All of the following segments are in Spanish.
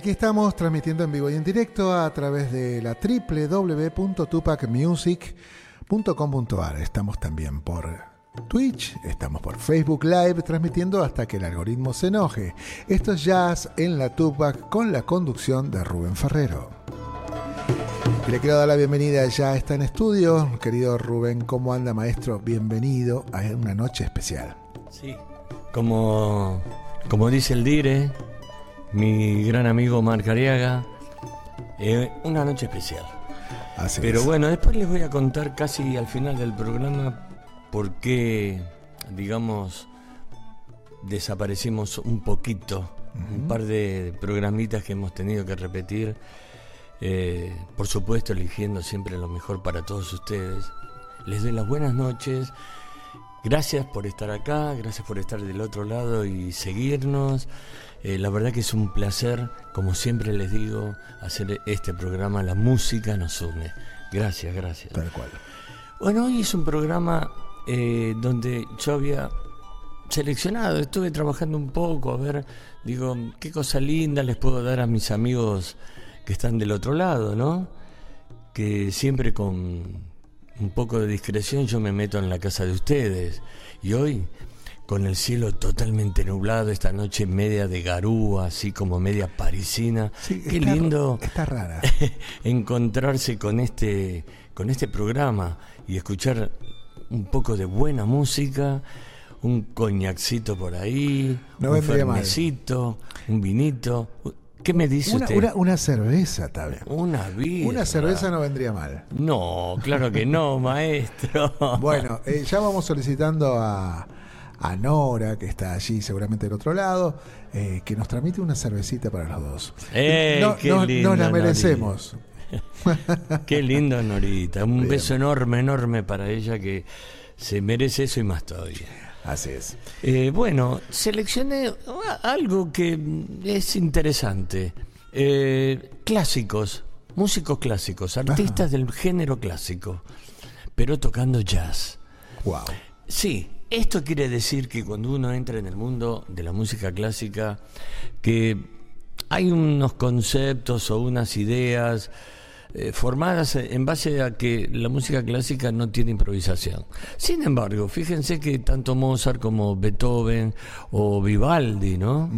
aquí estamos transmitiendo en vivo y en directo a través de la www.tupacmusic.com.ar. Estamos también por Twitch, estamos por Facebook Live transmitiendo hasta que el algoritmo se enoje. Esto es Jazz en la Tupac con la conducción de Rubén Ferrero. le quiero dar la bienvenida, ya está en estudio. Querido Rubén, ¿cómo anda maestro? Bienvenido a una noche especial. Sí, como, como dice el Dire, mi gran amigo Marc Ariaga, eh, una noche especial. Pero bueno, después les voy a contar casi al final del programa por qué, digamos, desaparecimos un poquito, un par de programitas que hemos tenido que repetir. Eh, por supuesto, eligiendo siempre lo mejor para todos ustedes. Les doy las buenas noches. Gracias por estar acá, gracias por estar del otro lado y seguirnos. Eh, la verdad que es un placer, como siempre les digo, hacer este programa. La música nos une. Gracias, gracias. Tal cual. Bueno, hoy es un programa eh, donde yo había seleccionado, estuve trabajando un poco, a ver, digo, qué cosa linda les puedo dar a mis amigos que están del otro lado, ¿no? Que siempre con un poco de discreción yo me meto en la casa de ustedes. Y hoy con el cielo totalmente nublado, esta noche media de garúa, así como media parisina. Qué lindo está rara. encontrarse con este, con este programa y escuchar un poco de buena música, un coñacito por ahí, un fermecito, un vinito. ¿Qué me dice una, usted? Una, cerveza, tal Una. Una cerveza no vendría mal. No, claro que no, maestro. bueno, eh, ya vamos solicitando a a Nora, que está allí seguramente del otro lado, eh, que nos transmite una cervecita para los dos. Eh, no, qué lindo, la merecemos. qué lindo, Norita. Un beso enorme, enorme para ella que se merece eso y más todavía. Así es. Eh, bueno, seleccioné algo que es interesante. clásicos, músicos clásicos, artistas del género clásico, pero tocando jazz. Wow. Sí, esto quiere decir que cuando uno entra en el mundo de la música clásica, que hay unos conceptos o unas ideas eh, formadas en base a que la música clásica no tiene improvisación. Sin embargo, fíjense que tanto Mozart como Beethoven o Vivaldi, ¿no?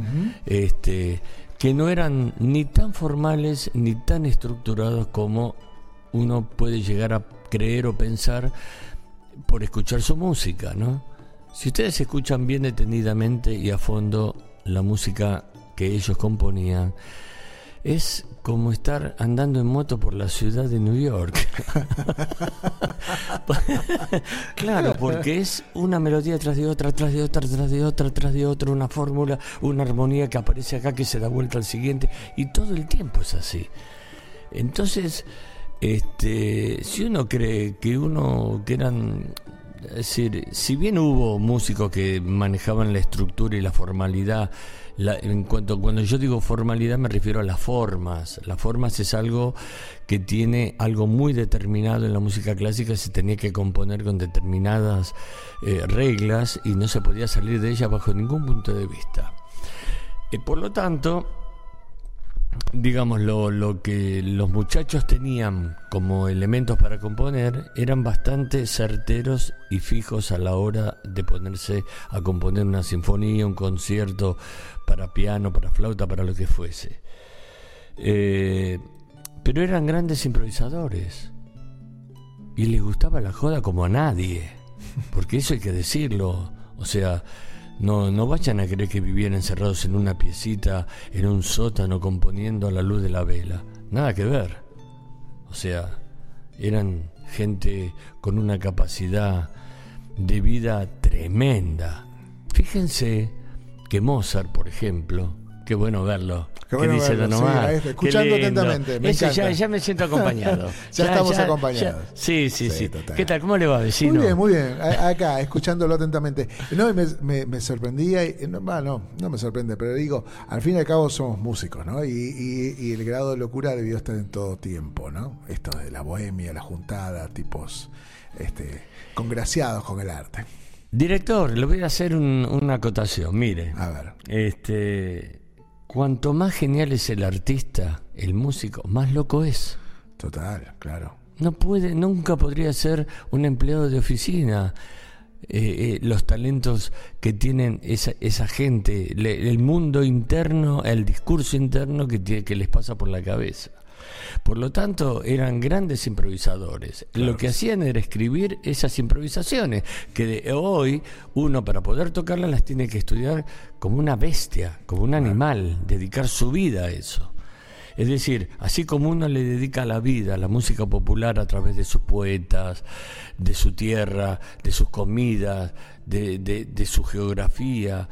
Este que no eran ni tan formales ni tan estructurados como uno puede llegar a creer o pensar por escuchar su música, ¿no? Si ustedes escuchan bien detenidamente y a fondo la música que ellos componían, es como estar andando en moto por la ciudad de New York. claro, porque es una melodía tras de otra, tras de otra, tras de otra, tras de otra, una fórmula, una armonía que aparece acá, que se da vuelta al siguiente, y todo el tiempo es así. Entonces, este, si uno cree que uno, que eran es decir, si bien hubo músicos que manejaban la estructura y la formalidad, en cuanto cuando yo digo formalidad me refiero a las formas. Las formas es algo que tiene algo muy determinado en la música clásica, se tenía que componer con determinadas eh, reglas y no se podía salir de ella bajo ningún punto de vista. Eh, por lo tanto, digamos, lo, que los muchachos tenían como elementos para componer eran bastante certeros y fijos a la hora de ponerse a componer una sinfonía, un concierto para piano, para flauta, para lo que fuese. Eh, pero eran grandes improvisadores y les gustaba la joda como a nadie, porque eso hay que decirlo. O sea, no, no vayan a creer que vivían encerrados en una piecita, en un sótano, componiendo a la luz de la vela. Nada que ver. O sea, eran gente con una capacidad de vida tremenda. Fíjense que Mozart, por ejemplo, qué bueno verlo, Qué, dice Don Omar. escuchando atentamente. Me ya, ya, me siento acompañado. ya, estamos acompañados. sí, sí, sí. ¿Qué tal? ¿Cómo le va, vecino? Muy bien, muy bien. acá, escuchándolo atentamente. No, me, me, sorprendía. Y, no, no, no me sorprende, pero digo, al fin y al cabo somos músicos, ¿no? Y, y, el grado de locura debió estar en todo tiempo, ¿no? Esto de la bohemia, la juntada, tipos este, congraciados con el arte. Director, le voy a hacer una acotación. Mire. A ver. Este cuanto más genial es el artista, el músico, más loco es. Total, claro. No puede, nunca podría ser un empleado de oficina. Eh, eh, los talentos que tienen esa, esa gente, el mundo interno, el discurso interno que, que les pasa por la cabeza. Por lo tanto, eran grandes improvisadores. Lo que hacían era escribir esas improvisaciones, que de hoy uno para poder tocarlas las tiene que estudiar como una bestia, como un animal, dedicar su vida a eso. Es decir, así como uno le dedica la vida a la música popular a través de sus poetas, de su tierra, de sus comidas, de, de su geografía,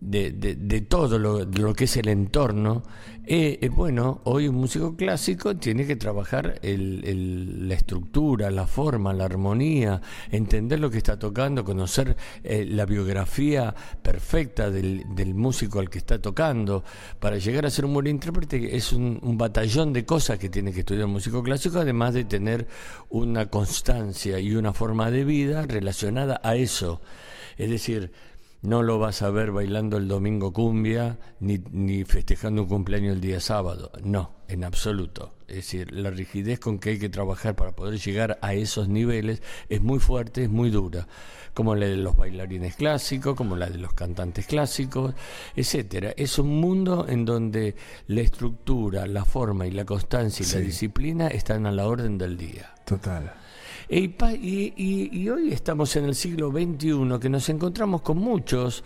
de, de, todo lo, lo, que es el entorno, eh, eh, bueno, hoy un músico clásico tiene que trabajar el, la estructura, la forma, la armonía, entender lo que está tocando, conocer eh, la biografía perfecta del, del, músico al que está tocando. Para llegar a ser un buen intérprete es un, un batallón de cosas que tiene que estudiar un músico clásico, además de tener una constancia y una forma de vida relacionada a eso. Es decir, no lo vas a ver bailando el domingo cumbia ni, ni festejando un cumpleaños el día sábado. No, en absoluto. Es decir, la rigidez con que hay que trabajar para poder llegar a esos niveles es muy fuerte, es muy dura. Como la de los bailarines clásicos, como la de los cantantes clásicos, etcétera. Es un mundo en donde la estructura, la forma y la constancia y la disciplina están a la orden del día. Total. Y, hoy estamos en el siglo XXI, que nos encontramos con muchos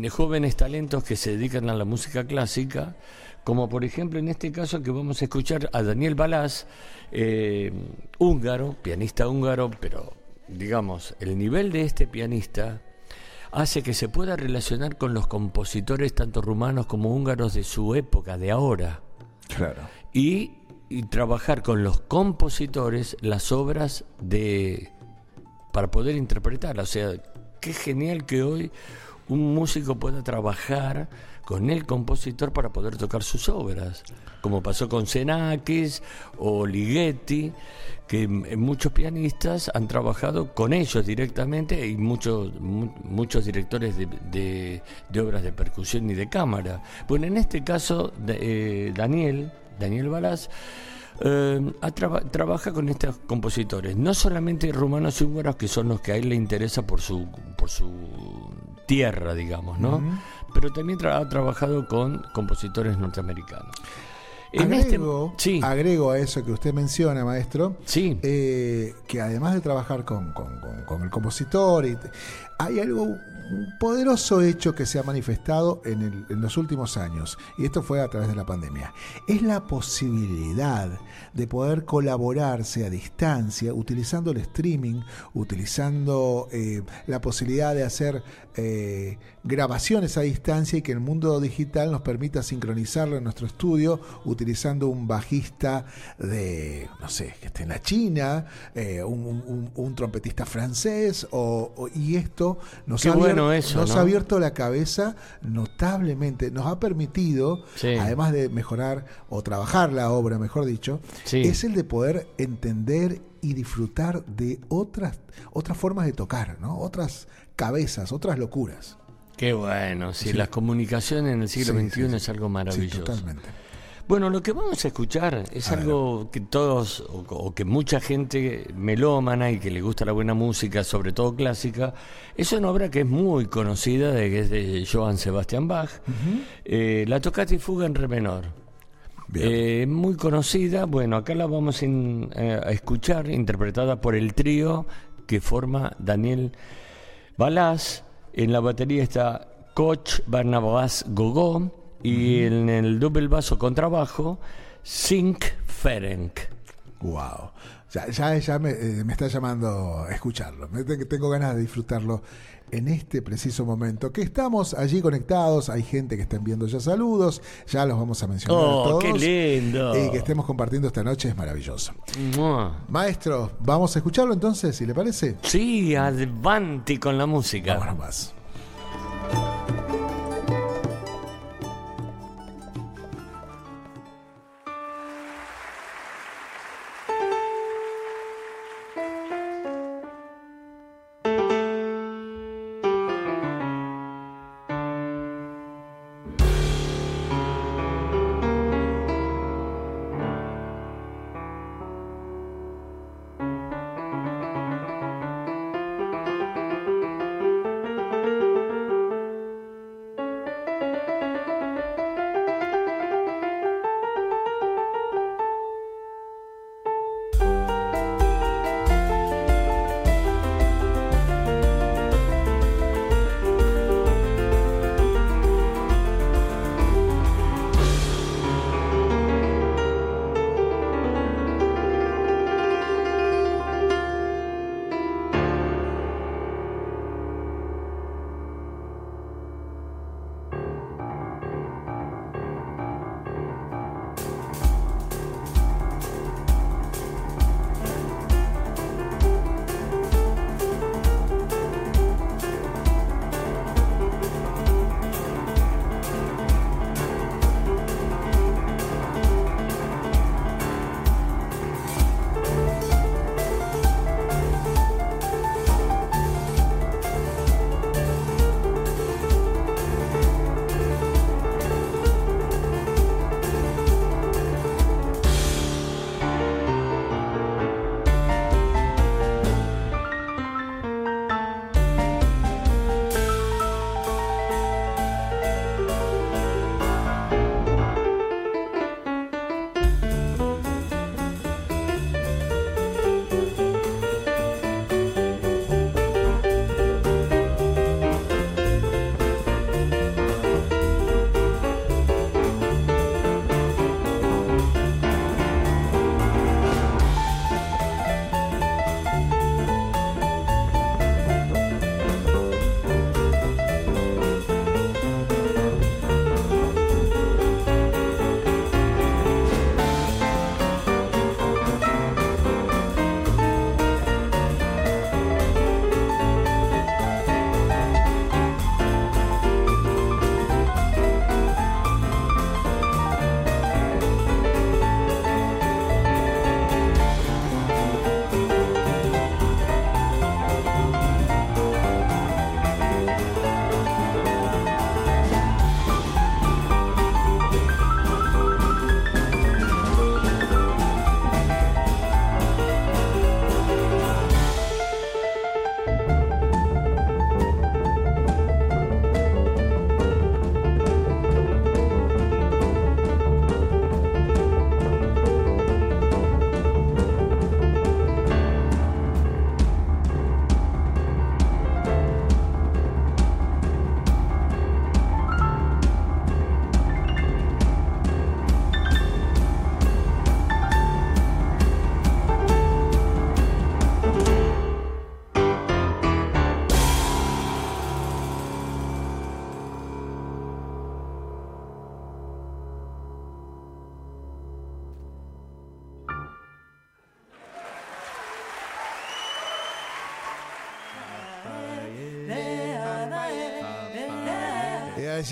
eh, jóvenes talentos que se dedican a la música clásica, como por ejemplo en este caso que vamos a escuchar a Daniel Balás, eh, húngaro, pianista húngaro, pero digamos, el nivel de este pianista hace que se pueda relacionar con los compositores tanto rumanos como húngaros de su época, de ahora. Claro. Y y trabajar con los compositores las obras de para poder interpretarlas. O sea, qué genial que hoy un músico pueda trabajar con el compositor para poder tocar sus obras, como pasó con Xenakis o Ligeti, que muchos pianistas han trabajado con ellos directamente y muchos muchos directores de, de, obras de percusión y de cámara. Bueno, en este caso, eh, Daniel Daniel Balas, eh, trabaja con estos compositores, no solamente rumanos y húngaros, que son los que a él le interesa por su, por su tierra, digamos, ¿no? Pero también ha trabajado con compositores norteamericanos. Este agrego, a eso que usted menciona, maestro, sí. Eh, que además de trabajar con, con el compositor, y, hay algo un poderoso hecho que se ha manifestado en, los últimos años, y esto fue a través de la pandemia, es la posibilidad de poder colaborarse a distancia utilizando el streaming, utilizando eh, la posibilidad de hacer eh, grabaciones a distancia y que el mundo digital nos permita sincronizarlo en nuestro estudio utilizando un bajista de, no sé, que esté en la China, eh, un, trompetista francés, o, y esto nos, ha, nos ha abierto la cabeza notablemente, nos ha permitido, además de mejorar o trabajar la obra, mejor dicho, es el de poder entender y disfrutar de otras, otras formas de tocar, ¿no? otras cabezas, otras locuras. Qué bueno, sí, las comunicaciones en el siglo XXI es algo maravilloso. totalmente. Bueno, lo que vamos a escuchar es algo que todos, o, que mucha gente melómana y que le gusta la buena música, sobre todo clásica, es una obra que es muy conocida, de, que es de Johann Sebastian Bach, eh, la tocata y fuga en re menor. Eh, muy conocida, bueno, acá la vamos eh, a escuchar, interpretada por el trío que forma Daniel Balás. En la batería está Coach Barnabas Gogó y en el doble basso contrabajo, Sink Ferenc. Wow. Ya, ya, ya me, eh, me, está llamando a escucharlo. Tengo ganas de disfrutarlo en este preciso momento. Que estamos allí conectados. Hay gente que está enviando ya saludos. Ya los vamos a mencionar oh, todos. ¡Qué lindo! Y que estemos compartiendo esta noche es maravilloso. Maestro, vamos a escucharlo entonces, si le parece. Sí, adelante con la música. Vámonos más.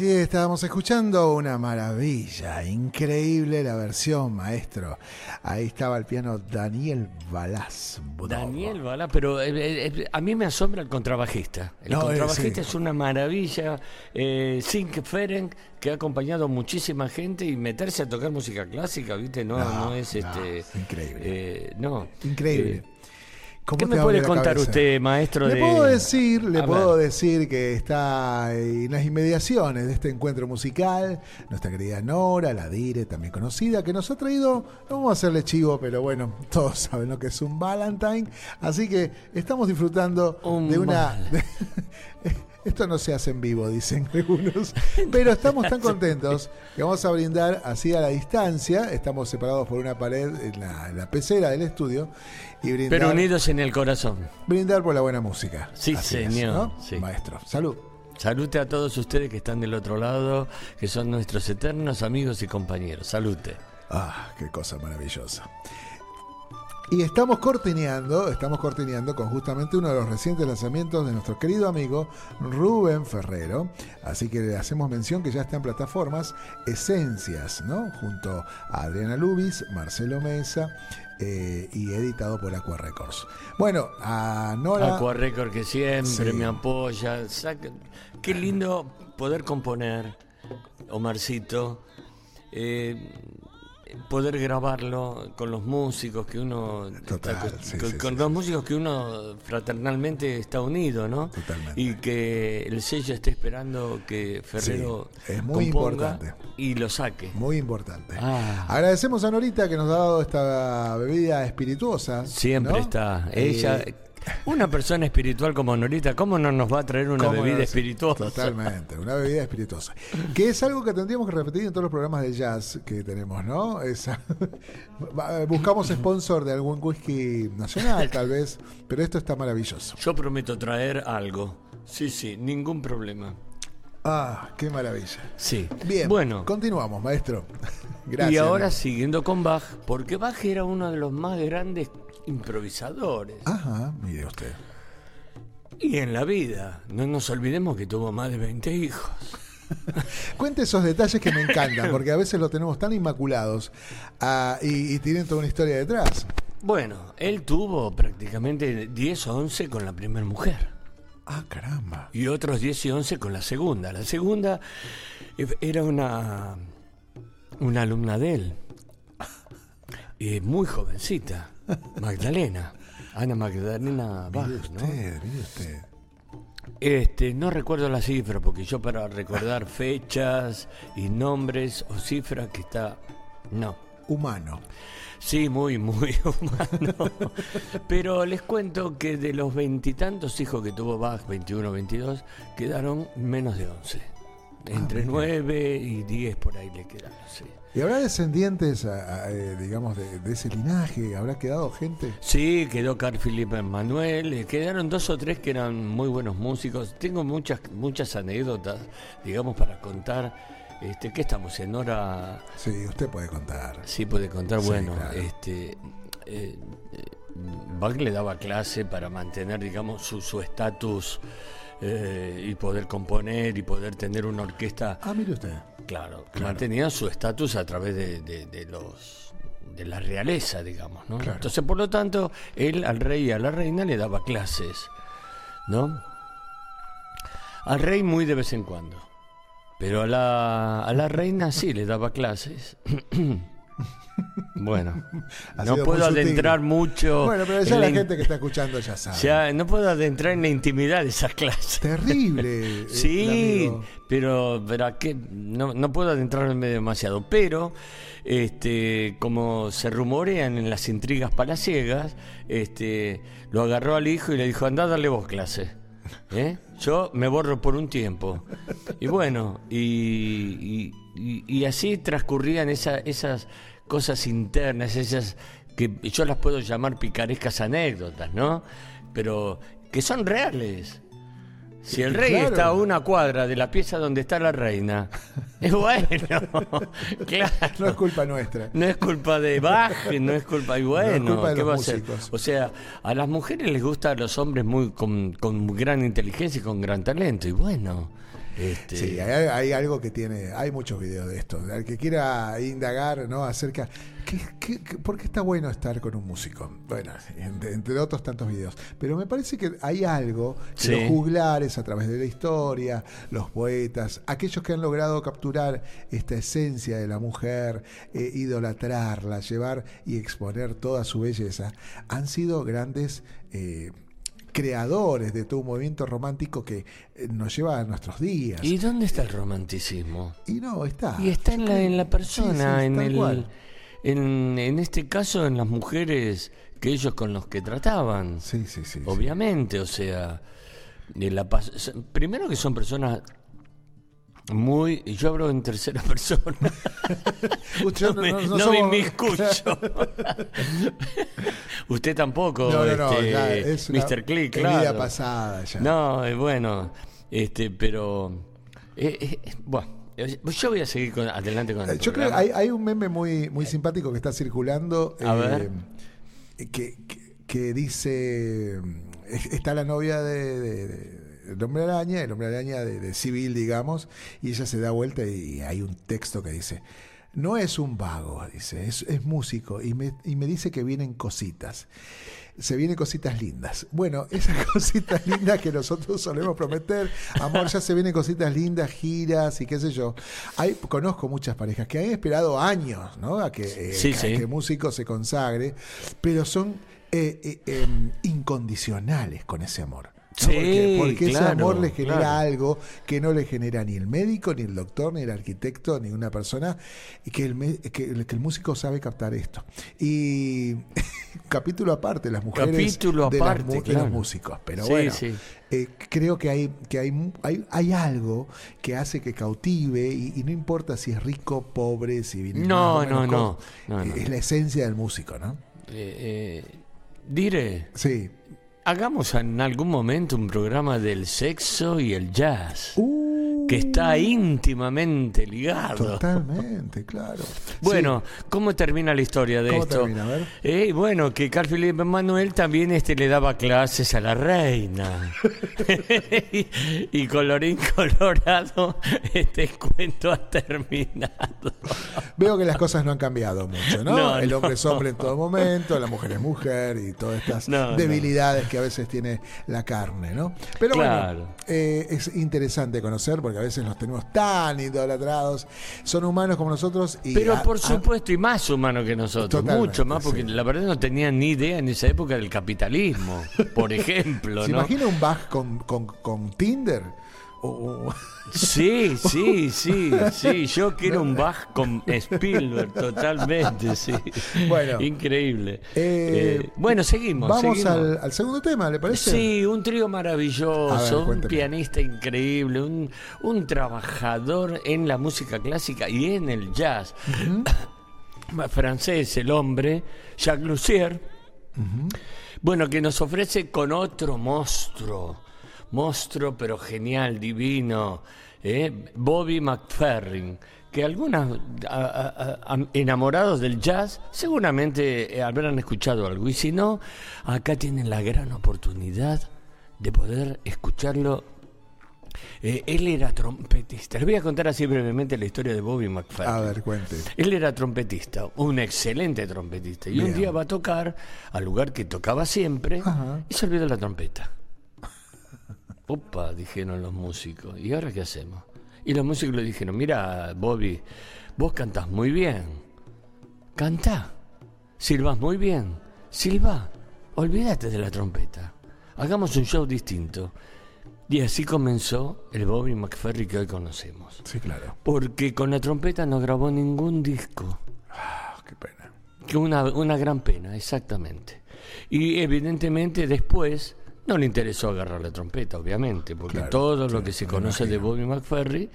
Allí estábamos escuchando una maravilla, increíble la versión, maestro. Ahí estaba el piano Daniel Balaz. Daniel Balaz, pero eh, eh, eh, a mí me asombra el contrabajista. El contrabajista es una maravilla. Eh, Sink Ferenc, que ha acompañado a muchísima gente y meterse a tocar música clásica, ¿viste? No, no, es este. increíble. no. Increíble. ¿Qué me puede contar usted, maestro? Le puedo decir, le puedo decir que está en las inmediaciones de este encuentro musical, nuestra querida Nora, la Dire, también conocida, que nos ha traído, no vamos a hacerle chivo, pero bueno, todos saben lo que es un Valentine, así que estamos disfrutando de una... Esto no se hace en vivo, dicen algunos. Pero estamos tan contentos que vamos a brindar así a la distancia. Estamos separados por una pared en la, pecera del estudio. Y brindar, Pero unidos en el corazón. Brindar por la buena música. Sí, señor. Maestro. Salud. Salute a todos ustedes que están del otro lado, que son nuestros eternos amigos y compañeros. Salute. Ah, qué cosa maravillosa. Y estamos cortineando, estamos cortineando con justamente uno de los recientes lanzamientos de nuestro querido amigo Rubén Ferrero. Así que le hacemos mención que ya está en plataformas Esencias, ¿no? Junto a Adriana Lubis, Marcelo Mesa. Eh, y editado por Aqua Records. Bueno, a Nora. Aqua Records que siempre me apoya. Qué lindo poder componer, Omarcito. Eh, poder grabarlo con los músicos que uno con, los músicos que uno fraternalmente está unido, ¿no? Totalmente. Y que el sello esté esperando que Ferrero es muy importante y lo saque. Muy importante. Ah. Agradecemos a Norita que nos ha dado esta bebida espirituosa. Siempre está. Ella eh, una persona espiritual como Norita, ¿cómo no nos va a traer una bebida espirituosa? Totalmente, una bebida espirituosa. Que es algo que tendríamos que repetir en todos los programas de jazz que tenemos, ¿no? Esa, buscamos sponsor de algún whisky nacional, tal vez, pero esto está maravilloso. Yo prometo traer algo. Sí, sí, ningún problema. Ah, qué maravilla. Sí. Bien. Bueno, continuamos, maestro. Gracias. Y ahora siguiendo con Bach, porque Bach era uno de los más grandes improvisadores. Ajá, mire usted. Y en la vida, no nos olvidemos que tuvo más de 20 hijos. Cuente esos detalles que me encantan, porque a veces los tenemos tan inmaculados ah, y, tienen toda una historia detrás. Bueno, él tuvo prácticamente 10 o 11 con la primera mujer. Ah, caramba. Y otros 10 y 11 con la segunda. La segunda era una, una alumna de él. Y muy jovencita. Magdalena. Ana Magdalena Bach, usted, ¿no? usted. Este, no recuerdo la cifra, porque yo para recordar fechas y nombres o cifras que está. No. Humano. Sí, muy, muy humano. Pero les cuento que de los veintitantos hijos que tuvo Bach, 21, 22, quedaron menos de 11. Entre 9 y 10 por ahí le quedaron, sí. ¿Y habrá descendientes, eh, digamos, de, ese linaje? ¿Habrá quedado gente? Sí, quedó Carl Philippe Manuel, eh, quedaron dos o tres que eran muy buenos músicos. Tengo muchas muchas anécdotas, digamos, para contar. Este, ¿Qué estamos en hora? Sí, usted puede contar. Sí, puede contar. bueno, este, eh, Bach le daba clase para mantener, digamos, su estatus eh, y poder componer y poder tener una orquesta. Ah, mire usted. Claro, mantenía su estatus a través de, los de la realeza, digamos, ¿no? Entonces, por lo tanto, él al rey y a la reina le daba clases, ¿no? Al rey muy de vez en cuando, pero a la, a la reina sí le daba clases. Bueno, no puedo adentrar mucho. Bueno, pero ya la, gente que está escuchando ya sabe. no puedo adentrar en la intimidad de esas clases. Terrible. sí, pero, pero que no, no puedo adentrarme demasiado. Pero, este, como se rumorean en las intrigas palaciegas, este, lo agarró al hijo y le dijo: anda, dale vos clase. ¿Eh? Yo me borro por un tiempo. Y bueno, y, y, así transcurrían esas cosas internas, esas que yo las puedo llamar picarescas anécdotas, ¿no? Pero que son reales. Si el rey está a una cuadra de la pieza donde está la reina, es bueno, claro. No es culpa nuestra. No es culpa de Bach, no es culpa, y bueno, ¿qué va a ser? O sea, a las mujeres les gustan los hombres muy con, con gran inteligencia y con gran talento, y bueno, Este, Sí, hay, hay algo que tiene, hay muchos videos de esto. Al que quiera indagar ¿no? acerca, ¿qué, qué- qué- por qué está bueno estar con un músico? Bueno, entre, entre otros tantos videos. Pero me parece que hay algo que Sí. los juglares a través de la historia, los poetas, aquellos que han logrado capturar esta esencia de la mujer, eh, idolatrarla, llevar y exponer toda su belleza, han sido grandes... eh, creadores de todo un movimiento romántico que eh, nos lleva a nuestros días. ¿Y dónde está el romanticismo? Y no, está. Y está en la, en la persona, Sí, sí, en el, cual. en, en este caso en las mujeres que ellos con los que trataban. Sí, sí, sí. sí. Obviamente, o sea, de la primero que son personas muy, yo hablo en tercera persona, no, me, no me somos- inmiscuyo. Usted tampoco, No, este, ya, es Mr. Click, es claro. vida pasada ya. No, eh, bueno, este, pero eh, eh, bueno, yo voy a seguir con- adelante con el Yo creo que hay, hay un meme muy, muy simpático que está circulando. A ver. Que, que- que dice. Está la novia de- el hombre araña, el hombre araña de, de civil, digamos, y ella se da vuelta y hay un texto que dice, no es un vago, dice, es, es músico, y me, y me dice que vienen cositas. Se vienen cositas lindas. Bueno, esas cositas lindas que nosotros solemos prometer, amor, ya se vienen cositas lindas, giras y qué sé yo. Hay, conozco muchas parejas que han esperado años, ¿no? A que, eh, Sí, a sí. que el músico se consagre, pero son eh, eh, em, incondicionales con ese amor. ¿No? Sí, porque porque ese amor le genera claro. algo que no le genera ni el médico, ni el doctor, ni el arquitecto, ni una persona, y que el, que, el- que el músico sabe captar esto. Y capítulo aparte, las mujeres Capítulo de, las aparte, de claro. los músicos. Pero Sí, bueno, sí. eh, creo que hay, que hay, hay, hay algo que hace que cautive, y, y no importa si es rico, pobre, si viene No, no, no, eh, no. Es la esencia del músico, ¿no? Eh, eh, diré, Sí. Hagamos en algún momento un programa del sexo y el jazz, Uh, que está íntimamente ligado. Totalmente, claro. Bueno, ¿cómo termina la historia de ¿Cómo esto? termina? A ver. Eh, bueno, que Carl Philipp Manuel también este, le daba clases a la reina. y, y colorín colorado, este cuento ha terminado. Veo que las cosas no han cambiado mucho, ¿no? No, el no. hombre es hombre en todo momento, la mujer es mujer y todas estas no. debilidades que a veces tiene la carne, ¿no? Pero Claro. bueno, eh, es interesante conocer porque a veces los tenemos tan idolatrados, son humanos como nosotros y Pero a- por a- supuesto, y más humano que nosotros, Totalmente, mucho más, porque sí. la verdad no tenían ni idea en esa época del capitalismo, por ejemplo, ¿Se ¿no? imagina un Bach con, con, con Tinder? O- o- Sí, sí, sí, sí. Yo quiero un Bach con Spielberg, totalmente, sí. Bueno. Increíble. Eh, Eh, bueno, seguimos. Vamos seguimos. al, al segundo tema, ¿le parece? Sí, un trío maravilloso, ver, un pianista increíble, un, un trabajador en la música clásica y en el jazz. Francés, el hombre, Jacques Lussier. Bueno, que nos ofrece con otro monstruo, monstruo pero genial, divino, ¿eh? Bobby McFerrin, que algunos enamorados del jazz seguramente eh, habrán escuchado algo, y si no, acá tienen la gran oportunidad de poder escucharlo. Eh, él era trompetista. Les voy a contar así brevemente la historia de Bobby McFerrin. A ver, cuente. Él era trompetista, un excelente trompetista. Y un día va a tocar al lugar que tocaba siempre Ajá. y se olvidó la trompeta. Opa, dijeron los músicos. ¿Y ahora qué hacemos? Y los músicos le dijeron, mira, Bobby, vos cantás muy bien. Cantá. Silbás muy bien. Silba. Olvídate de la trompeta. Hagamos un show distinto. Y así comenzó el Bobby McFerry que hoy conocemos. Sí, claro. Porque con la trompeta no grabó ningún disco. Ah, qué pena. Que una, una gran pena, exactamente. Y evidentemente después no le interesó agarrar la trompeta, obviamente, porque Claro, todo lo que se conoce de. Bobby McFerry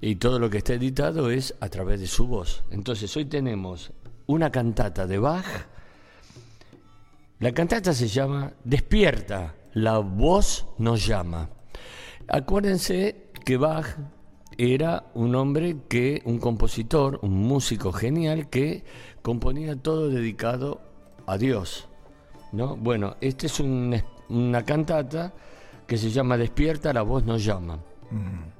y todo lo que está editado es a través de su voz. Entonces hoy tenemos una cantata de Bach. La cantata se llama Despierta, la voz nos llama. Acuérdense que Bach era un hombre que, un compositor, un músico genial que componía todo dedicado a Dios. ¿no? Bueno, esta es un- una cantata que se llama Despierta, la voz nos llama.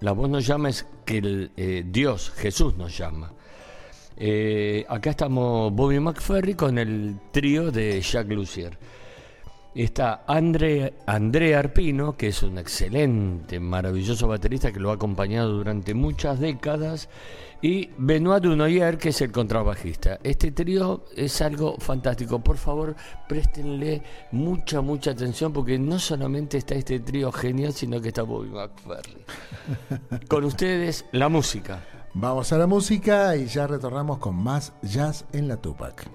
La voz nos llama es que el, eh, Dios, Jesús nos llama. Eh, acá estamos Bobby McFerry con el trío de Jacques Lussier. Está André, André Arpino, que es un excelente, maravilloso baterista que lo ha acompañado durante muchas décadas, y Benoit Dunoyer, que es el contrabajista. Este trío es algo fantástico. Por favor, préstenle mucha, mucha atención, porque no solamente está este trío genial, sino que está Bobby McFerry. Con ustedes, la música. Vamos a la música y ya retornamos con más jazz en la Tupac.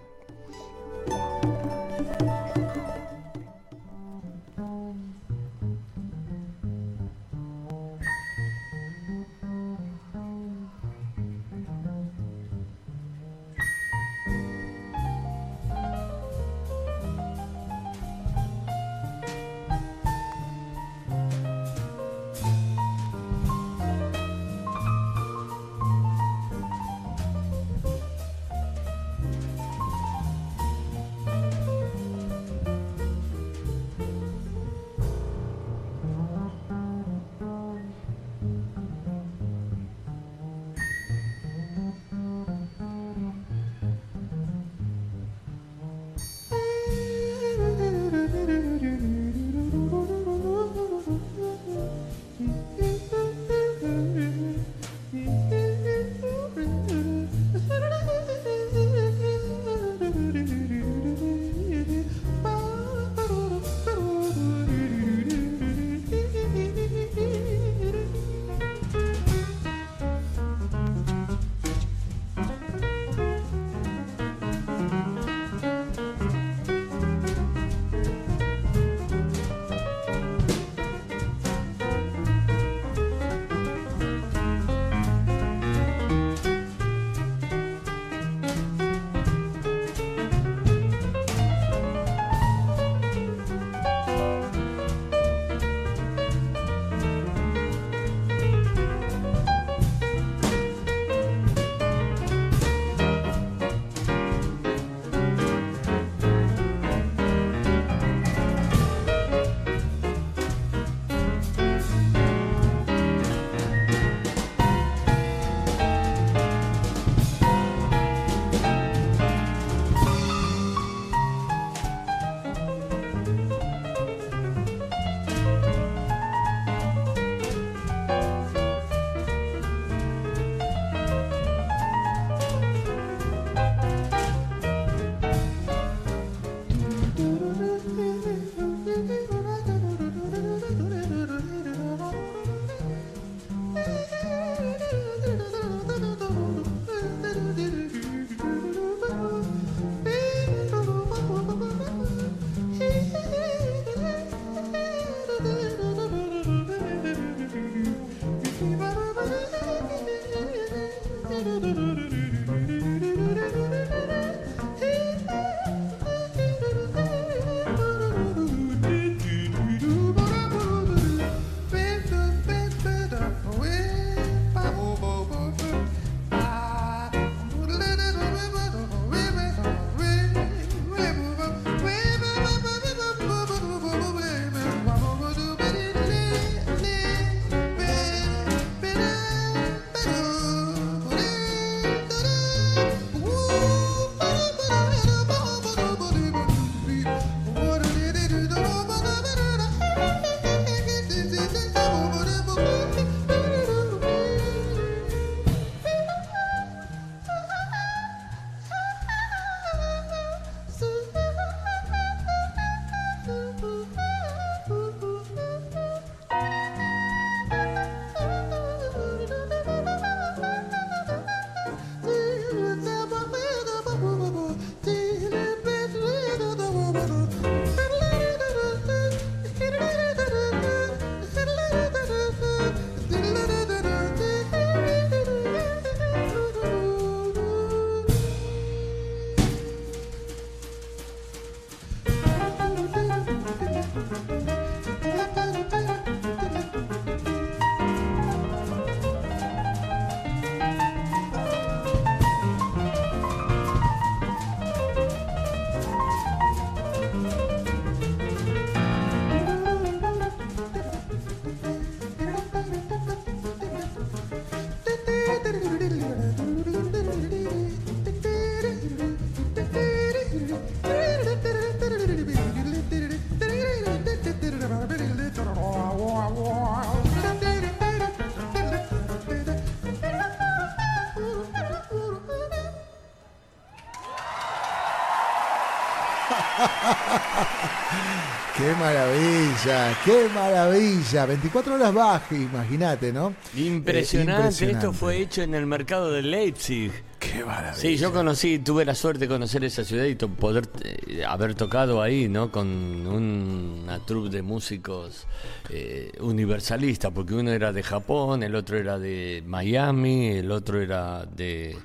Qué maravilla, qué maravilla. 24 horas bajas, imagínate, ¿no? Impresionante. Esto fue hecho en el mercado de Leipzig. Qué maravilla. Sí, yo conocí, tuve la suerte de conocer esa ciudad y poder eh, haber tocado ahí, ¿no? Con una troupe de músicos eh, universalistas, porque uno era de Japón, el otro era de Miami, el otro era de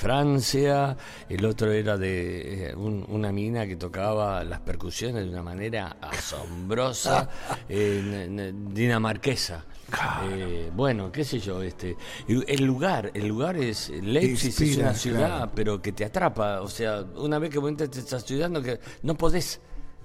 Francia, el otro era de eh, una mina que tocaba las percusiones de una manera asombrosa, dinamarquesa. Eh, bueno, qué sé yo, este, el lugar, el lugar es Leipzig es una ciudad, pero que te atrapa, o sea, una vez que vos entras a esta ciudad no, que, no podés,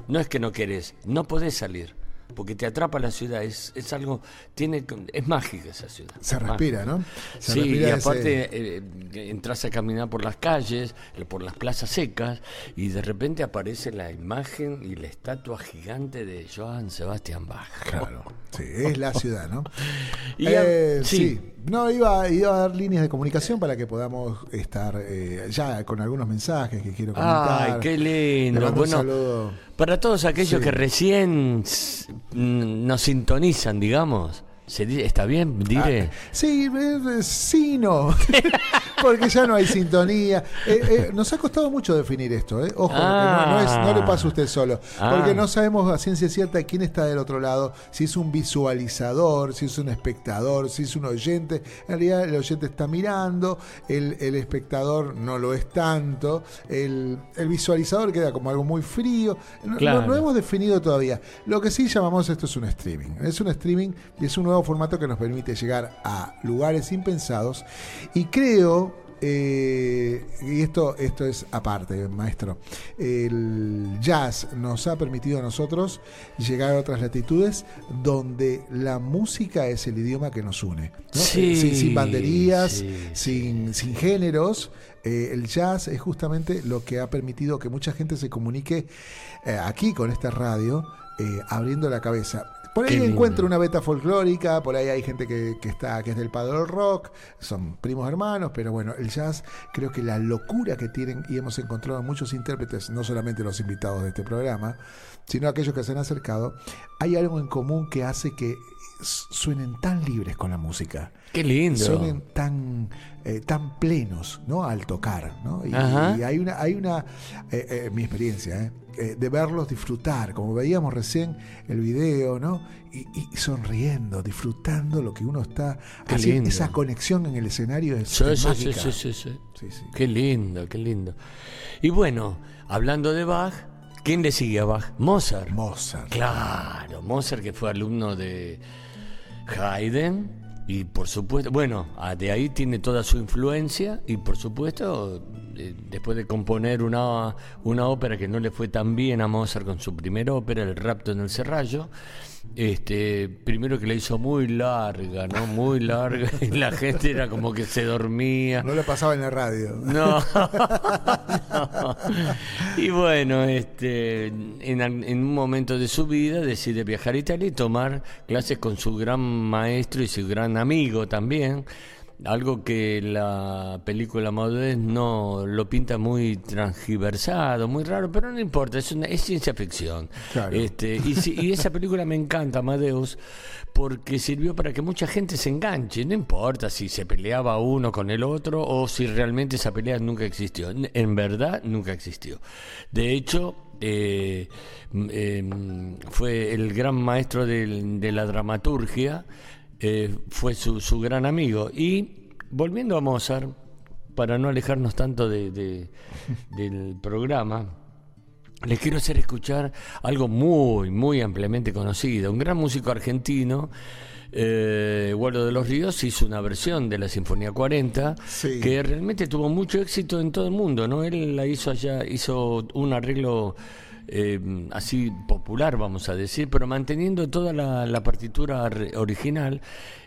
no es que no querés, no podés salir porque te atrapa la ciudad, es, es algo, tiene, es mágica esa ciudad. Se respira, ¿no? sí, y aparte eh, entras a caminar por las calles, por las plazas secas, y de repente aparece la imagen y la estatua gigante de Johann Sebastian Bach. Claro, sí, es la ciudad, ¿no? Eh, sí. No, iba, iba, a dar líneas de comunicación para que podamos estar eh, ya con algunos mensajes que quiero comentar. Ay, qué lindo. Bueno, para todos aquellos que recién nos sintonizan, digamos, ¿Está bien? Dire. Ah, sí, sí, no. Porque ya no hay sintonía. Eh, eh, nos ha costado mucho definir esto. Eh. Ojo, no, es, no, le pasa a usted solo. Porque ah. no sabemos a ciencia cierta quién está del otro lado. Si es un visualizador, si es un espectador, si es un oyente. En realidad, el oyente está mirando. El, el espectador no lo es tanto. El, el, visualizador queda como algo muy frío. No, no, hemos definido todavía. Lo que sí llamamos esto es un streaming. Es un streaming y es un nuevo formato que nos permite llegar a lugares impensados y creo eh, y esto, esto es aparte, maestro. El jazz nos ha permitido a nosotros llegar a otras latitudes donde la música es el idioma que nos une. sin, banderías, sin, sin, géneros. Eh, el jazz es justamente lo que ha permitido que mucha gente se comunique eh, aquí con esta radio, abriendo la cabeza. Por ahí encuentro una beta folclórica, por ahí hay gente que, está, que es del padrón rock, son primos hermanos, pero bueno, el jazz, creo que la locura que tienen, y hemos encontrado muchos intérpretes, no solamente los invitados de este programa, sino aquellos que se han acercado, hay algo en común que hace que suenen tan libres con la música. Qué lindo. Suenen tan, eh, tan plenos, ¿no? Al tocar, ¿no? Y, hay una, hay una, eh, eh, mi experiencia, ¿eh? De verlos disfrutar, como veíamos recién el video, ¿no? Y, sonriendo, disfrutando lo que uno está haciendo. Esa conexión en el escenario es, sí, sí, sí, sí, Qué lindo, qué lindo. Y bueno, hablando de Bach, ¿quién le sigue a Bach? Mozart. Mozart. Claro, Mozart que fue alumno de Haydn y por supuesto, bueno, de ahí tiene toda su influencia y por supuesto, después de componer una, una ópera que no le fue tan bien a Mozart con su primera ópera, El rapto en el serrallo, este, primero que la hizo muy larga, ¿no? Muy larga, y la gente era como que se dormía. No le pasaba en la radio. No. Y bueno, este, en, en, un momento de su vida decide viajar a Italia y tomar clases con su gran maestro y su gran amigo también, algo que la película Madurez no lo pinta muy transgiversado, muy raro, pero no importa, es, una, es ciencia ficción. Este, y, esa película me encanta, Amadeus, porque sirvió para que mucha gente se enganche, no importa si se peleaba uno con el otro o si realmente esa pelea nunca existió. En verdad, nunca existió. De hecho, eh, em, fue el gran maestro de la dramaturgia eh, fue su, su, gran amigo. Y volviendo a Mozart, para no alejarnos tanto de, del programa, les quiero hacer escuchar algo muy, muy ampliamente conocido. Un gran músico argentino, eh, de los Ríos, hizo una versión de la Sinfonía 40 que realmente tuvo mucho éxito en todo el mundo. ¿no? Él la hizo allá, hizo un arreglo eh, así popular, vamos a decir, pero manteniendo toda la, partitura original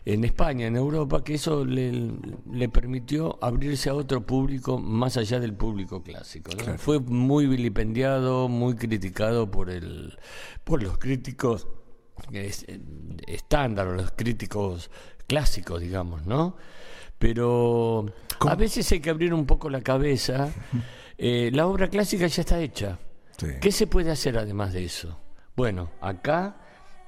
en España, en Europa, que eso le, le, permitió abrirse a otro público más allá del público clásico. Fue muy vilipendiado, muy criticado por, el, por los críticos estándar, los críticos clásicos, digamos, ¿no? Pero a veces hay que abrir un poco la cabeza. Eh, la obra clásica ya está hecha. Sí. ¿Qué se puede hacer además de eso? Bueno, acá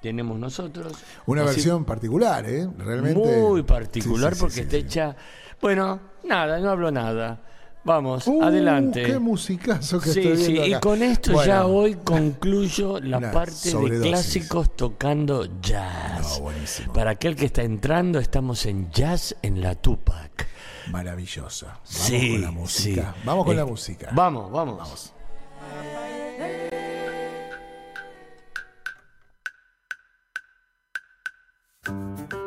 tenemos nosotros Una así- versión particular, ¿eh? Realmente. muy particular Sí, sí, sí, porque sí, está sí. hecha. Bueno, nada, no hablo nada. Vamos, Uh, adelante. Qué musicazo que Sí, estoy sí, viendo y acá. con esto Bueno, ya hoy concluyo la parte de clásicos tocando jazz. No, buenísimo. Para aquel que está entrando, estamos en jazz en la Tupac. Maravilloso. Vamos sí, con la música. sí. Vamos con Eh, la música. Vamos, vamos. Vamos. Impresionante.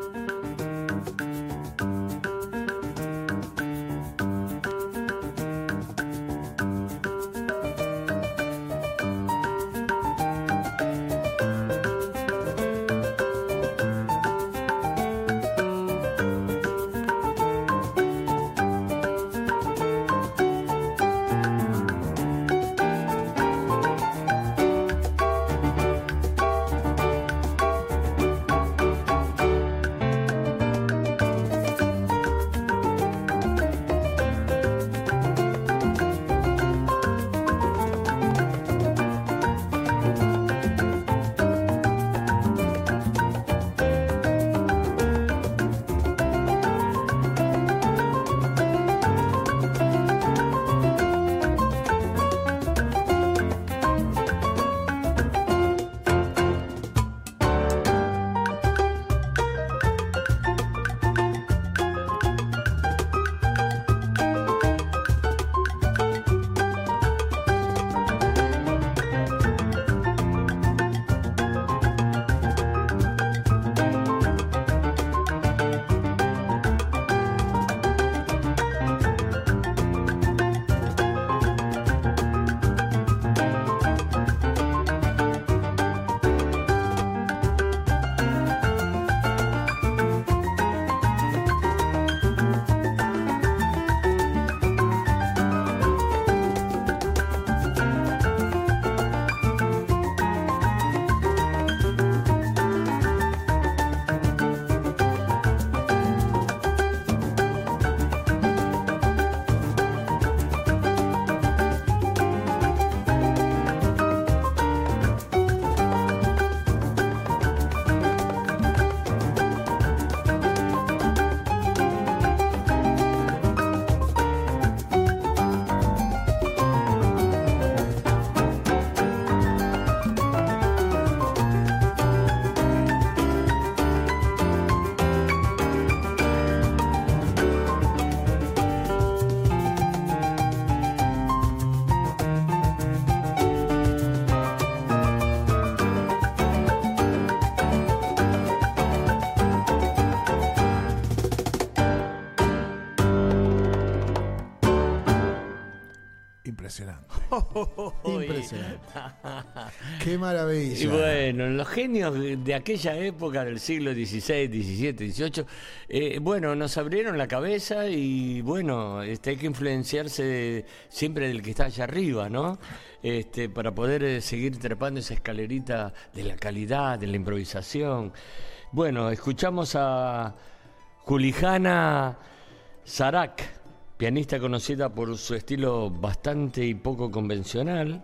Impresionante. Qué maravilla. Y bueno, los genios de aquella época del siglo XVI, XVII, XVIII, eh, bueno, nos abrieron la cabeza y bueno, este, hay que influenciarse siempre del que está allá arriba, ¿no? Este, para poder eh, seguir trepando esa escalerita de la calidad, de la improvisación. Bueno, escuchamos a Julijana Sarak, pianista conocida por su estilo bastante y poco convencional,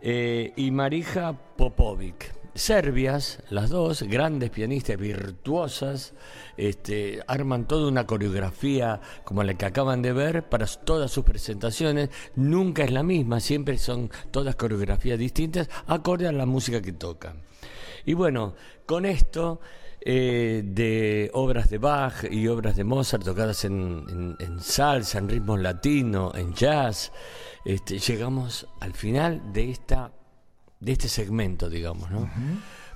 eh, y Marija Popovic. Serbias, las dos, grandes pianistas virtuosas, este, arman toda una coreografía como la que acaban de ver para todas sus presentaciones. Nunca es la misma, siempre son todas coreografías distintas, acorde a la música que tocan. Y bueno, con esto eh, de obras de Bach y obras de Mozart tocadas en, en- en salsa, en ritmos latinos, en jazz, este, llegamos al final de esta de este segmento, digamos, ¿no?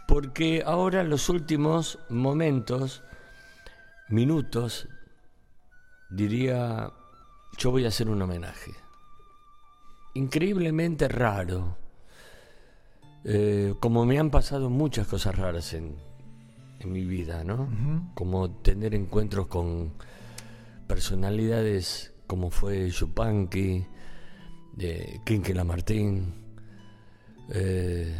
Porque ahora los últimos momentos, minutos, diría, yo voy a hacer un homenaje. Increíblemente raro, eh, como me han pasado muchas cosas raras en, en mi vida, ¿no? Como tener encuentros con personalidades como fue Yupanqui, de Quinque Lamartín, eh,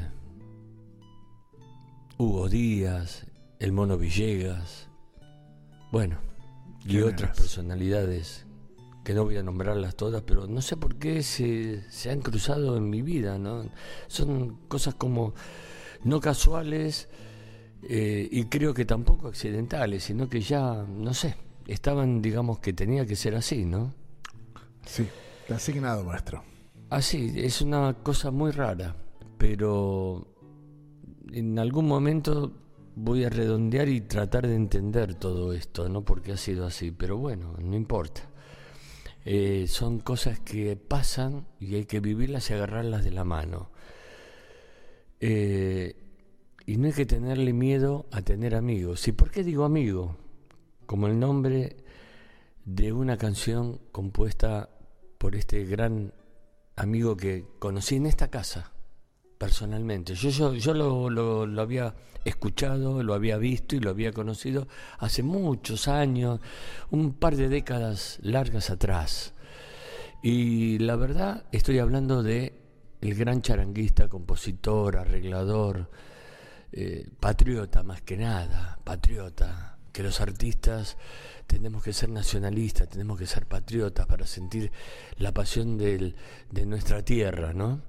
Hugo Díaz, el Mono Villegas, bueno, y otras personalidades que no voy a nombrarlas todas, pero no sé por qué se, se han cruzado en mi vida, ¿no? Son cosas como no casuales eh, y creo que tampoco accidentales, sino que ya, no sé, estaban, digamos, que tenía que ser así, ¿no? Sí, asignado maestro. Así, es una cosa muy rara, pero en algún momento voy a redondear y tratar de entender todo esto, ¿no? Porque ha sido así, pero bueno, no importa. Eh, son cosas que pasan y hay que vivirlas y agarrarlas de la mano. Eh, y no hay que tenerle miedo a tener amigos. ¿Y por qué digo amigo? Como el nombre de una canción compuesta por este gran amigo que conocí en esta casa, personalmente. Yo, yo, yo lo, lo, había escuchado, lo había visto y lo había conocido hace muchos años, un par de décadas largas atrás. Y la verdad, estoy hablando de el gran charanguista, compositor, arreglador, eh, patriota más que nada, patriota, que los artistas tenemos que ser nacionalistas, tenemos que ser patriotas para sentir la pasión de nuestra tierra, ¿no?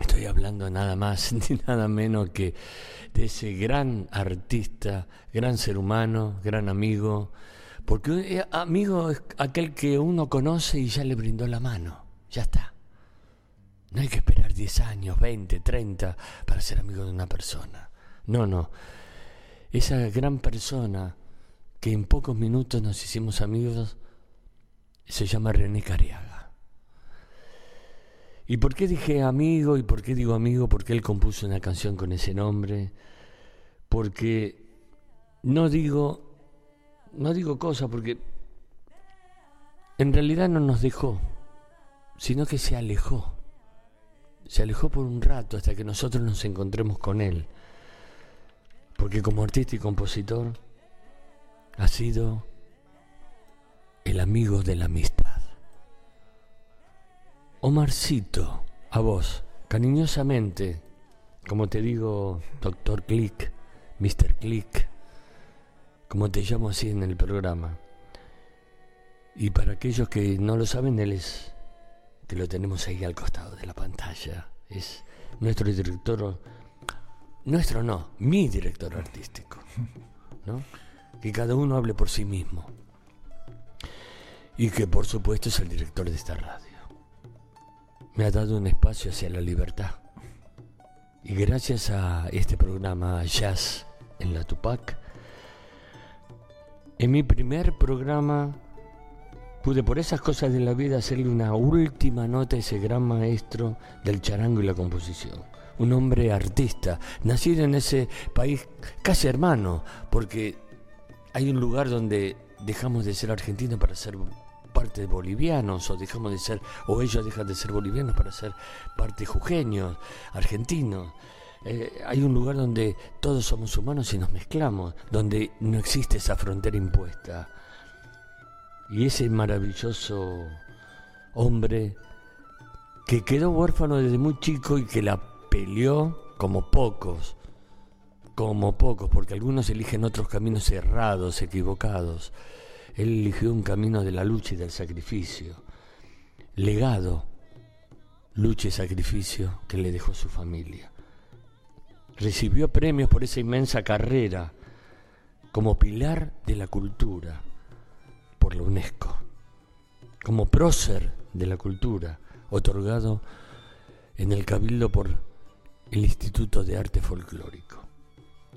Estoy hablando nada más ni nada menos que de ese gran artista, gran ser humano, gran amigo, porque amigo es aquel que uno conoce y ya le brindó la mano, ya está. No hay que esperar 10 años, 20, 30 para ser amigo de una persona. No, no. Esa gran persona que en pocos minutos nos hicimos amigos se llama René Cariaga. ¿Y por qué dije amigo? ¿Y por qué digo amigo? Porque él compuso una canción con ese nombre. Porque no digo, no digo cosas porque en realidad no nos dejó, sino que se alejó. Se alejó por un rato hasta que nosotros nos encontremos con él. Porque como artista y compositor ha sido el amigo de la amistad. Omarcito, a vos, cariñosamente, como te digo, doctor Click, Mr. Click, como te llamo así en el programa. Y para aquellos que no lo saben, él es, que lo tenemos ahí al costado de la pantalla, es nuestro director, nuestro no, mi director artístico, ¿no? Que cada uno hable por sí mismo. Y que por supuesto es el director de esta radio me ha dado un espacio hacia la libertad. Y gracias a este programa Jazz en la Tupac, en mi primer programa pude por esas cosas de la vida hacerle una última nota a ese gran maestro del charango y la composición. Un hombre artista, nacido en ese país casi hermano, porque hay un lugar donde dejamos de ser argentinos para ser parte de bolivianos o dejamos de ser, o ellos dejan de ser bolivianos para ser parte jujeños, argentinos. Eh, hay un lugar donde todos somos humanos y nos mezclamos, donde no existe esa frontera impuesta. Y ese maravilloso hombre que quedó huérfano desde muy chico y que la peleó como pocos, como pocos, porque algunos eligen otros caminos errados, equivocados. Él eligió un camino de la lucha y del sacrificio, legado, lucha y sacrificio que le dejó su familia. Recibió premios por esa inmensa carrera como pilar de la cultura por la UNESCO, como prócer de la cultura, otorgado en el Cabildo por el Instituto de Arte Folclórico.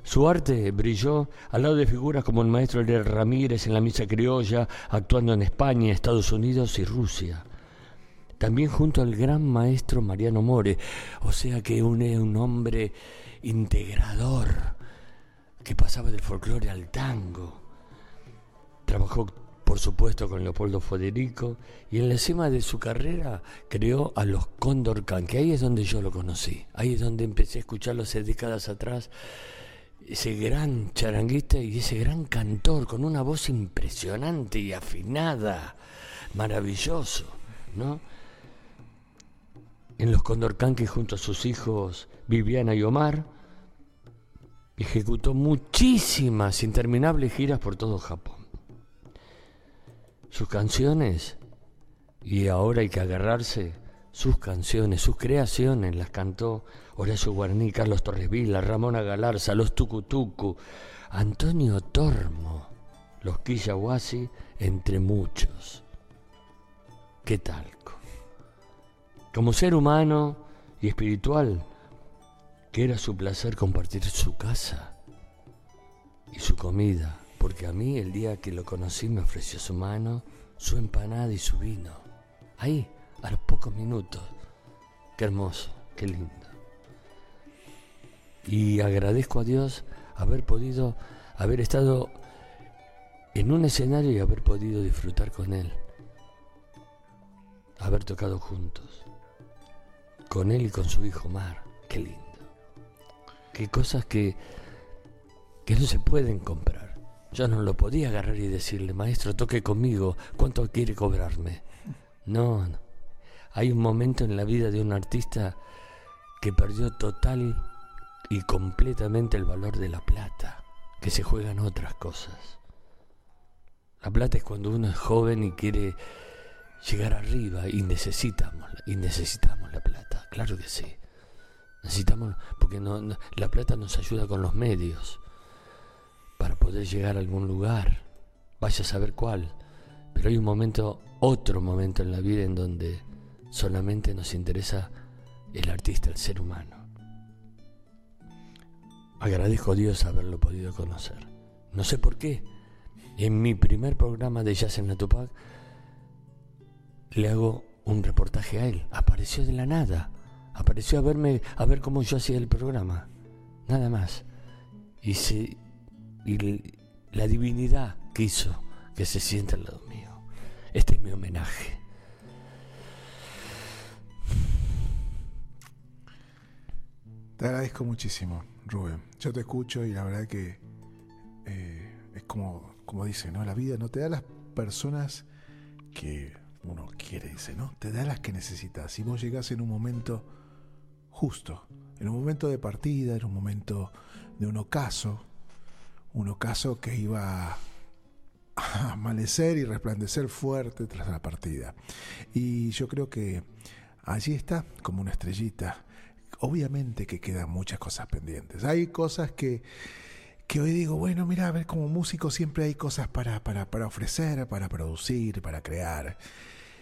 Su arte brilló al lado de figuras como el maestro Ariel Ramírez en la misa criolla, actuando en España, Estados Unidos y Rusia. También junto al gran maestro Mariano More, o sea que une un hombre integrador que pasaba del folclore al tango. Trabajó, por supuesto, con Leopoldo Federico y en la cima de su carrera creó a los Condor Can, que ahí es donde yo lo conocí, ahí es donde empecé a escucharlo hace décadas atrás ese gran charanguista y ese gran cantor con una voz impresionante y afinada, maravilloso, ¿no? En los Condorcanques junto a sus hijos Viviana y Omar, ejecutó muchísimas interminables giras por todo Japón. Sus canciones Y ahora hay que agarrarse sus canciones, sus creaciones, las cantó Horacio Guarní, Carlos Torres Vila, Ramona Galarza, los Tucutucu, Antonio Tormo, los Quillahuasi, entre muchos. ¿Qué talco? Como ser humano y espiritual, que era su placer compartir su casa y su comida, porque a mí el día que lo conocí me ofreció su mano, su empanada y su vino. Ahí, a los pocos minutos. Qué hermoso, qué lindo. Y agradezco a Dios haber podido, haber estado en un escenario y haber podido disfrutar con Él. Haber tocado juntos. Con Él y con su hijo Mar. Qué lindo. Qué cosas que, que no se pueden comprar. Yo no lo podía agarrar y decirle, maestro, toque conmigo, ¿cuánto quiere cobrarme? No, no. Hay un momento en la vida de un artista que perdió total y completamente el valor de la plata, que se juegan otras cosas. La plata es cuando uno es joven y quiere llegar arriba y necesitamos, y necesitamos la plata, claro que sí. Necesitamos, porque no, la plata nos ayuda con los medios para poder llegar a algún lugar, vaya a saber cuál. Pero hay un momento, otro momento en la vida en donde solamente nos interesa el artista, el ser humano. Agradezco a Dios haberlo podido conocer. No sé por qué. En mi primer programa de Jazz en la Tupac le hago un reportaje a él. Apareció de la nada. Apareció a verme, a ver cómo yo hacía el programa. Nada más. Y, se, y la divinidad quiso que se sienta al lado mío. Este es mi homenaje. Te agradezco muchísimo, Rubén. Yo te escucho y la verdad que eh, es como, como dice, ¿no? La vida no te da las personas que uno quiere, dice, ¿no? Te da las que necesitas. Si vos llegás en un momento justo, en un momento de partida, en un momento de un ocaso, un ocaso que iba a amanecer y resplandecer fuerte tras la partida. Y yo creo que allí está como una estrellita obviamente que quedan muchas cosas pendientes. Hay cosas que, que hoy digo, bueno, mira, a ver, como músico siempre hay cosas para, para, para ofrecer, para producir, para crear.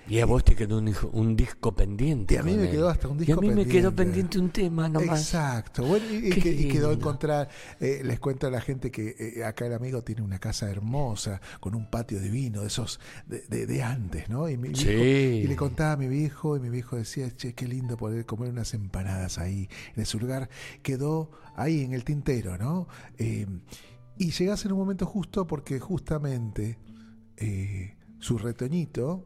Y a vos te quedó un, disco pendiente. Y a mí me quedó hasta un disco pendiente. Y a mí me quedó pendiente un tema nomás. Exacto. Bueno, y, quedó encontrar. Eh, les cuento a la gente que eh, acá el amigo tiene una casa hermosa, con un patio divino, de esos de, de, antes, ¿no? Y, mi y le contaba a mi viejo, y mi viejo decía, che, qué lindo poder comer unas empanadas ahí, en ese lugar. Quedó ahí en el tintero, ¿no? Eh, y llegás en un momento justo porque justamente su retoñito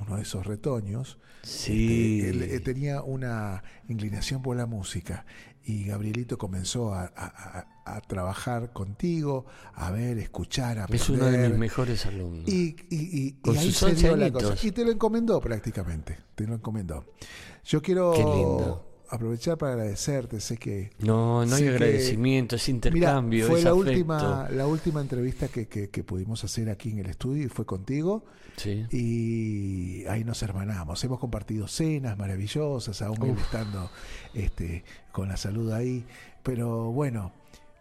uno de esos retoños, sí. Este, él, eh, tenía una inclinación por la música y Gabrielito comenzó a, trabajar contigo, a ver, escuchar, a aprender. Es uno de mis mejores alumnos. Y, y, ahí se dio la cosa. Y te lo encomendó prácticamente, te lo encomendó. Yo quiero... Qué lindo aprovechar para agradecerte. Sé que. No, no hay agradecimiento, es intercambio. fue la última, la última entrevista que, que, pudimos hacer aquí en el estudio y fue contigo. Sí. Y ahí nos hermanamos. Hemos compartido cenas maravillosas, aún estando este, con la salud ahí. Pero bueno,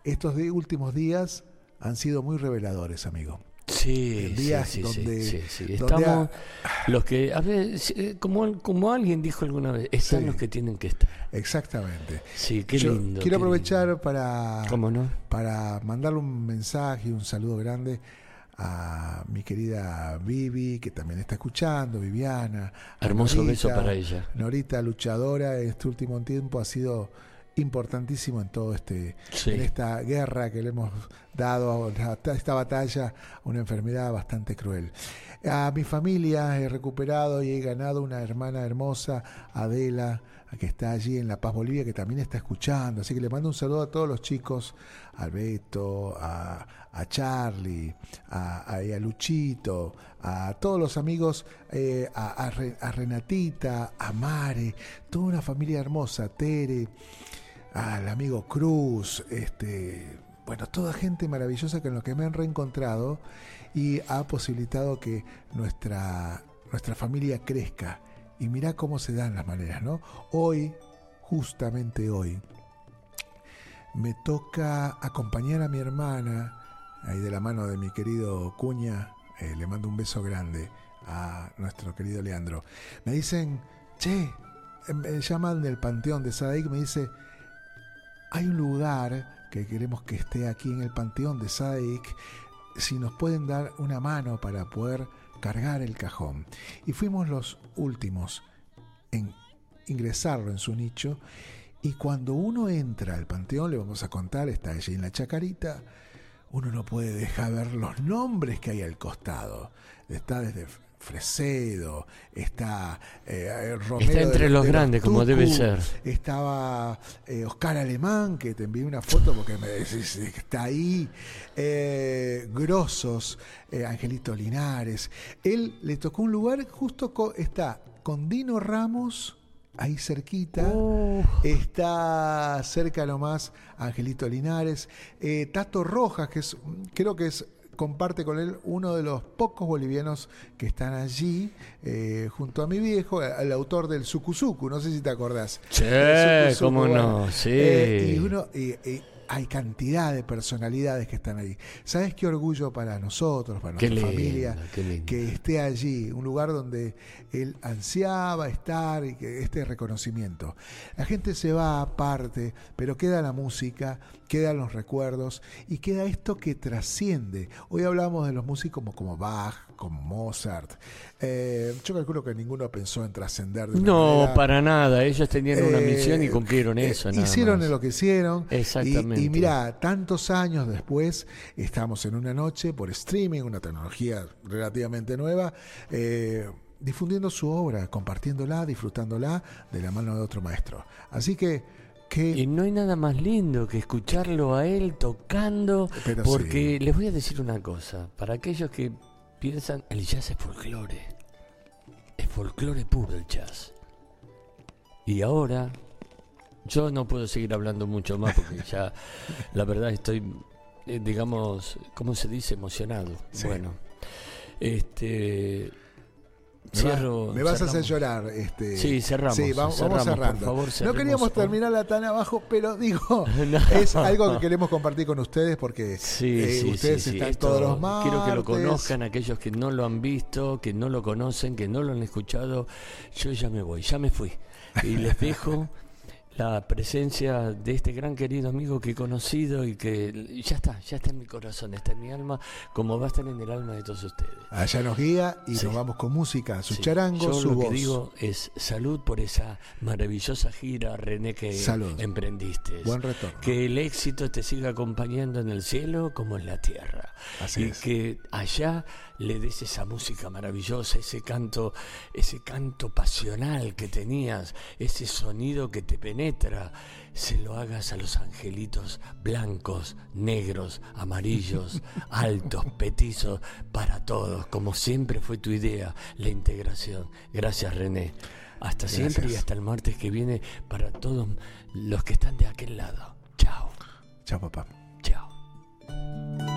estos últimos días han sido muy reveladores, amigo. Sí, sí, sí, sí, Estamos los que, a ver, eh, como, como alguien dijo alguna vez, están los que tienen que estar. Exactamente. Sí, qué lindo. Quiero aprovechar para, ¿Cómo no? para mandarle un mensaje y un saludo grande a mi querida Vivi, que también está escuchando, Viviana. Hermoso beso para ella. Norita, luchadora, este último tiempo ha sido importantísimo en todo este en esta guerra que le hemos dado a esta batalla una enfermedad bastante cruel. A mi familia he recuperado y he ganado una hermana hermosa Adela que está allí en La Paz Bolivia que también está escuchando. Así que le mando un saludo a todos los chicos a Beto a, a Charlie a, a, Luchito a todos los amigos eh, a, a Renatita a Mare toda una familia hermosa Tere al amigo Cruz, este, bueno, toda gente maravillosa con lo que me han reencontrado y ha posibilitado que nuestra nuestra familia crezca. Y mirá cómo se dan las maneras, ¿no? Hoy, justamente hoy, me toca acompañar a mi hermana, ahí de la mano de mi querido Cuña, eh, le mando un beso grande a nuestro querido Leandro. Me dicen, che, eh, me llaman del Panteón de Sadaik, me dice, hay un lugar que queremos que esté aquí en el Panteón de Sadaik, si nos pueden dar una mano para poder cargar el cajón. Y fuimos los últimos en ingresarlo en su nicho. Y cuando uno entra al panteón, le vamos a contar, está allí en la chacarita, uno no puede dejar ver los nombres que hay al costado. Está desde Fresedo, está eh, Romero Está entre de- los de grandes, como Tucu, debe ser. Estaba eh, Oscar Alemán, que te envié una foto porque me decís está ahí. Eh, Grosos, eh, Angelito Linares. Él le tocó un lugar justo, está con Dino Ramos, ahí cerquita. Oh, Está cerca nomás Angelito Linares. Eh, Tato Rojas, que es, creo que es comparte con él uno de los pocos bolivianos que están allí, eh, junto a mi viejo, el autor del Sucuzucu, no sé si te acordás. Sucuzucu, cómo no, sí. Eh, y uno, y- y hay cantidad de personalidades que están ahí. ¿Sabes qué orgullo para nosotros, para nuestra lindo, familia, que esté allí, un lugar donde él ansiaba estar y que este reconocimiento. La gente se va aparte, pero queda la música, quedan los recuerdos y queda esto que trasciende. Hoy hablamos de los músicos como, como Bach, como Mozart. Eh, yo calculo que ninguno pensó en trascender de no, manera- para nada. Ellos tenían una eh, misión y cumplieron eh, eso. nada hicieron más. lo que hicieron. Exactamente. Y, y mira, tantos años después, estamos en una noche por streaming, una tecnología relativamente nueva, eh, difundiendo su obra, compartiéndola, disfrutándola de la mano de otro maestro. Así que, que Y no hay nada más lindo que escucharlo a él tocando, Pero porque sí. les voy a decir una cosa, para aquellos que piensan, el jazz es folclore, es folclore puro el jazz. Y ahora, yo no puedo seguir hablando mucho más porque ya, la verdad, estoy, eh, digamos, ¿cómo se dice? Emocionado. Sí. Bueno, este... Cierro, me vas a hacer llorar. Este, Sí, cerramos, Sí, vamos, cerramos, vamos por cerrando. favor, no queríamos terminarla tan abajo, pero digo, No. es algo que queremos compartir con ustedes porque Sí, eh, sí, ustedes sí. están Esto todos los martes. Quiero que lo conozcan aquellos que no lo han visto, que no lo conocen, que no lo han escuchado. Yo ya me voy, ya me fui. Y les dejo la presencia de este gran querido amigo que he conocido y que ya está, ya está en mi corazón, está en mi alma, como va a estar en el alma de todos ustedes. Allá nos guía y Sí. nos vamos con música, su Sí. charango, Yo su lo voz. que digo es salud por esa maravillosa gira, René, que Salud. emprendiste. Buen retorno. Que el éxito te siga acompañando en el cielo como en la tierra. Así y es. que allá le des esa música maravillosa, ese canto, ese canto pasional que tenías, ese sonido que te penetra, se lo hagas a los angelitos blancos, negros, amarillos, altos, petizos, para todos, como siempre fue tu idea, la integración. Gracias René. Hasta siempre y hasta el martes que viene para todos los que están de aquel lado. Chao, Chao, papá. chao.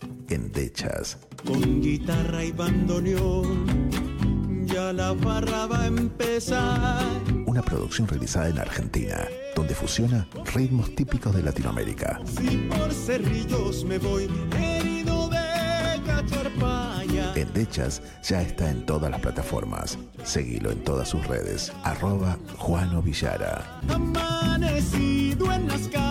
Endechas. Con guitarra y bandoneón, ya la barra va a empezar. Una producción realizada en Argentina, donde fusiona ritmos típicos de Latinoamérica. Si por cerrillos me voy herido de cacharpaya. Endechas ya está en todas las plataformas. Seguilo en todas sus redes. Arroba Juano Villara. Amanecido en las carpas.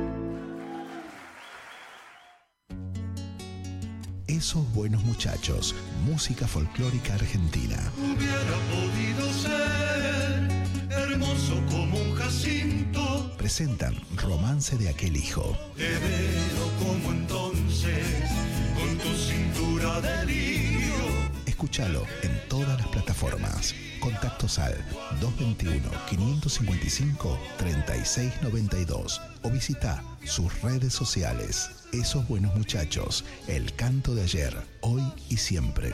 Esos buenos muchachos. Música folclórica argentina. Hubiera podido ser hermoso como un jacinto. Presentan Romance de aquel hijo. Te veo como entonces, con tu cintura de. Escúchalo en todas las plataformas. Contactos al 221-555-3692 o visita sus redes sociales. Esos buenos muchachos, el canto de ayer, hoy y siempre.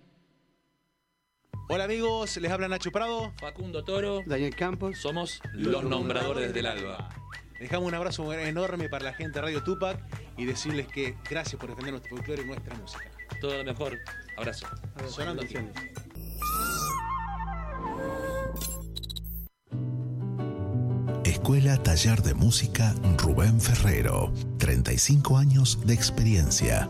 Hola amigos, les habla Nacho Prado. Facundo Toro, Daniel Campos. somos los nombradores del alba. Dejamos un abrazo enorme para la gente de Radio Tupac y decirles que gracias por defender nuestro folclore y nuestra música. Todo lo mejor. Abrazo. Sonando aquí. Escuela Taller de Música Rubén Ferrero. 35 años de experiencia.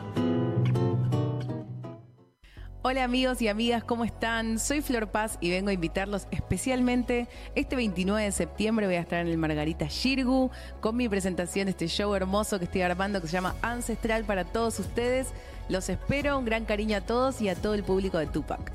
Hola amigos y amigas, ¿cómo están? Soy Flor Paz y vengo a invitarlos especialmente este 29 de septiembre voy a estar en el Margarita Shirgu con mi presentación de este show hermoso que estoy armando que se llama Ancestral para todos ustedes. Los espero, un gran cariño a todos y a todo el público de Tupac.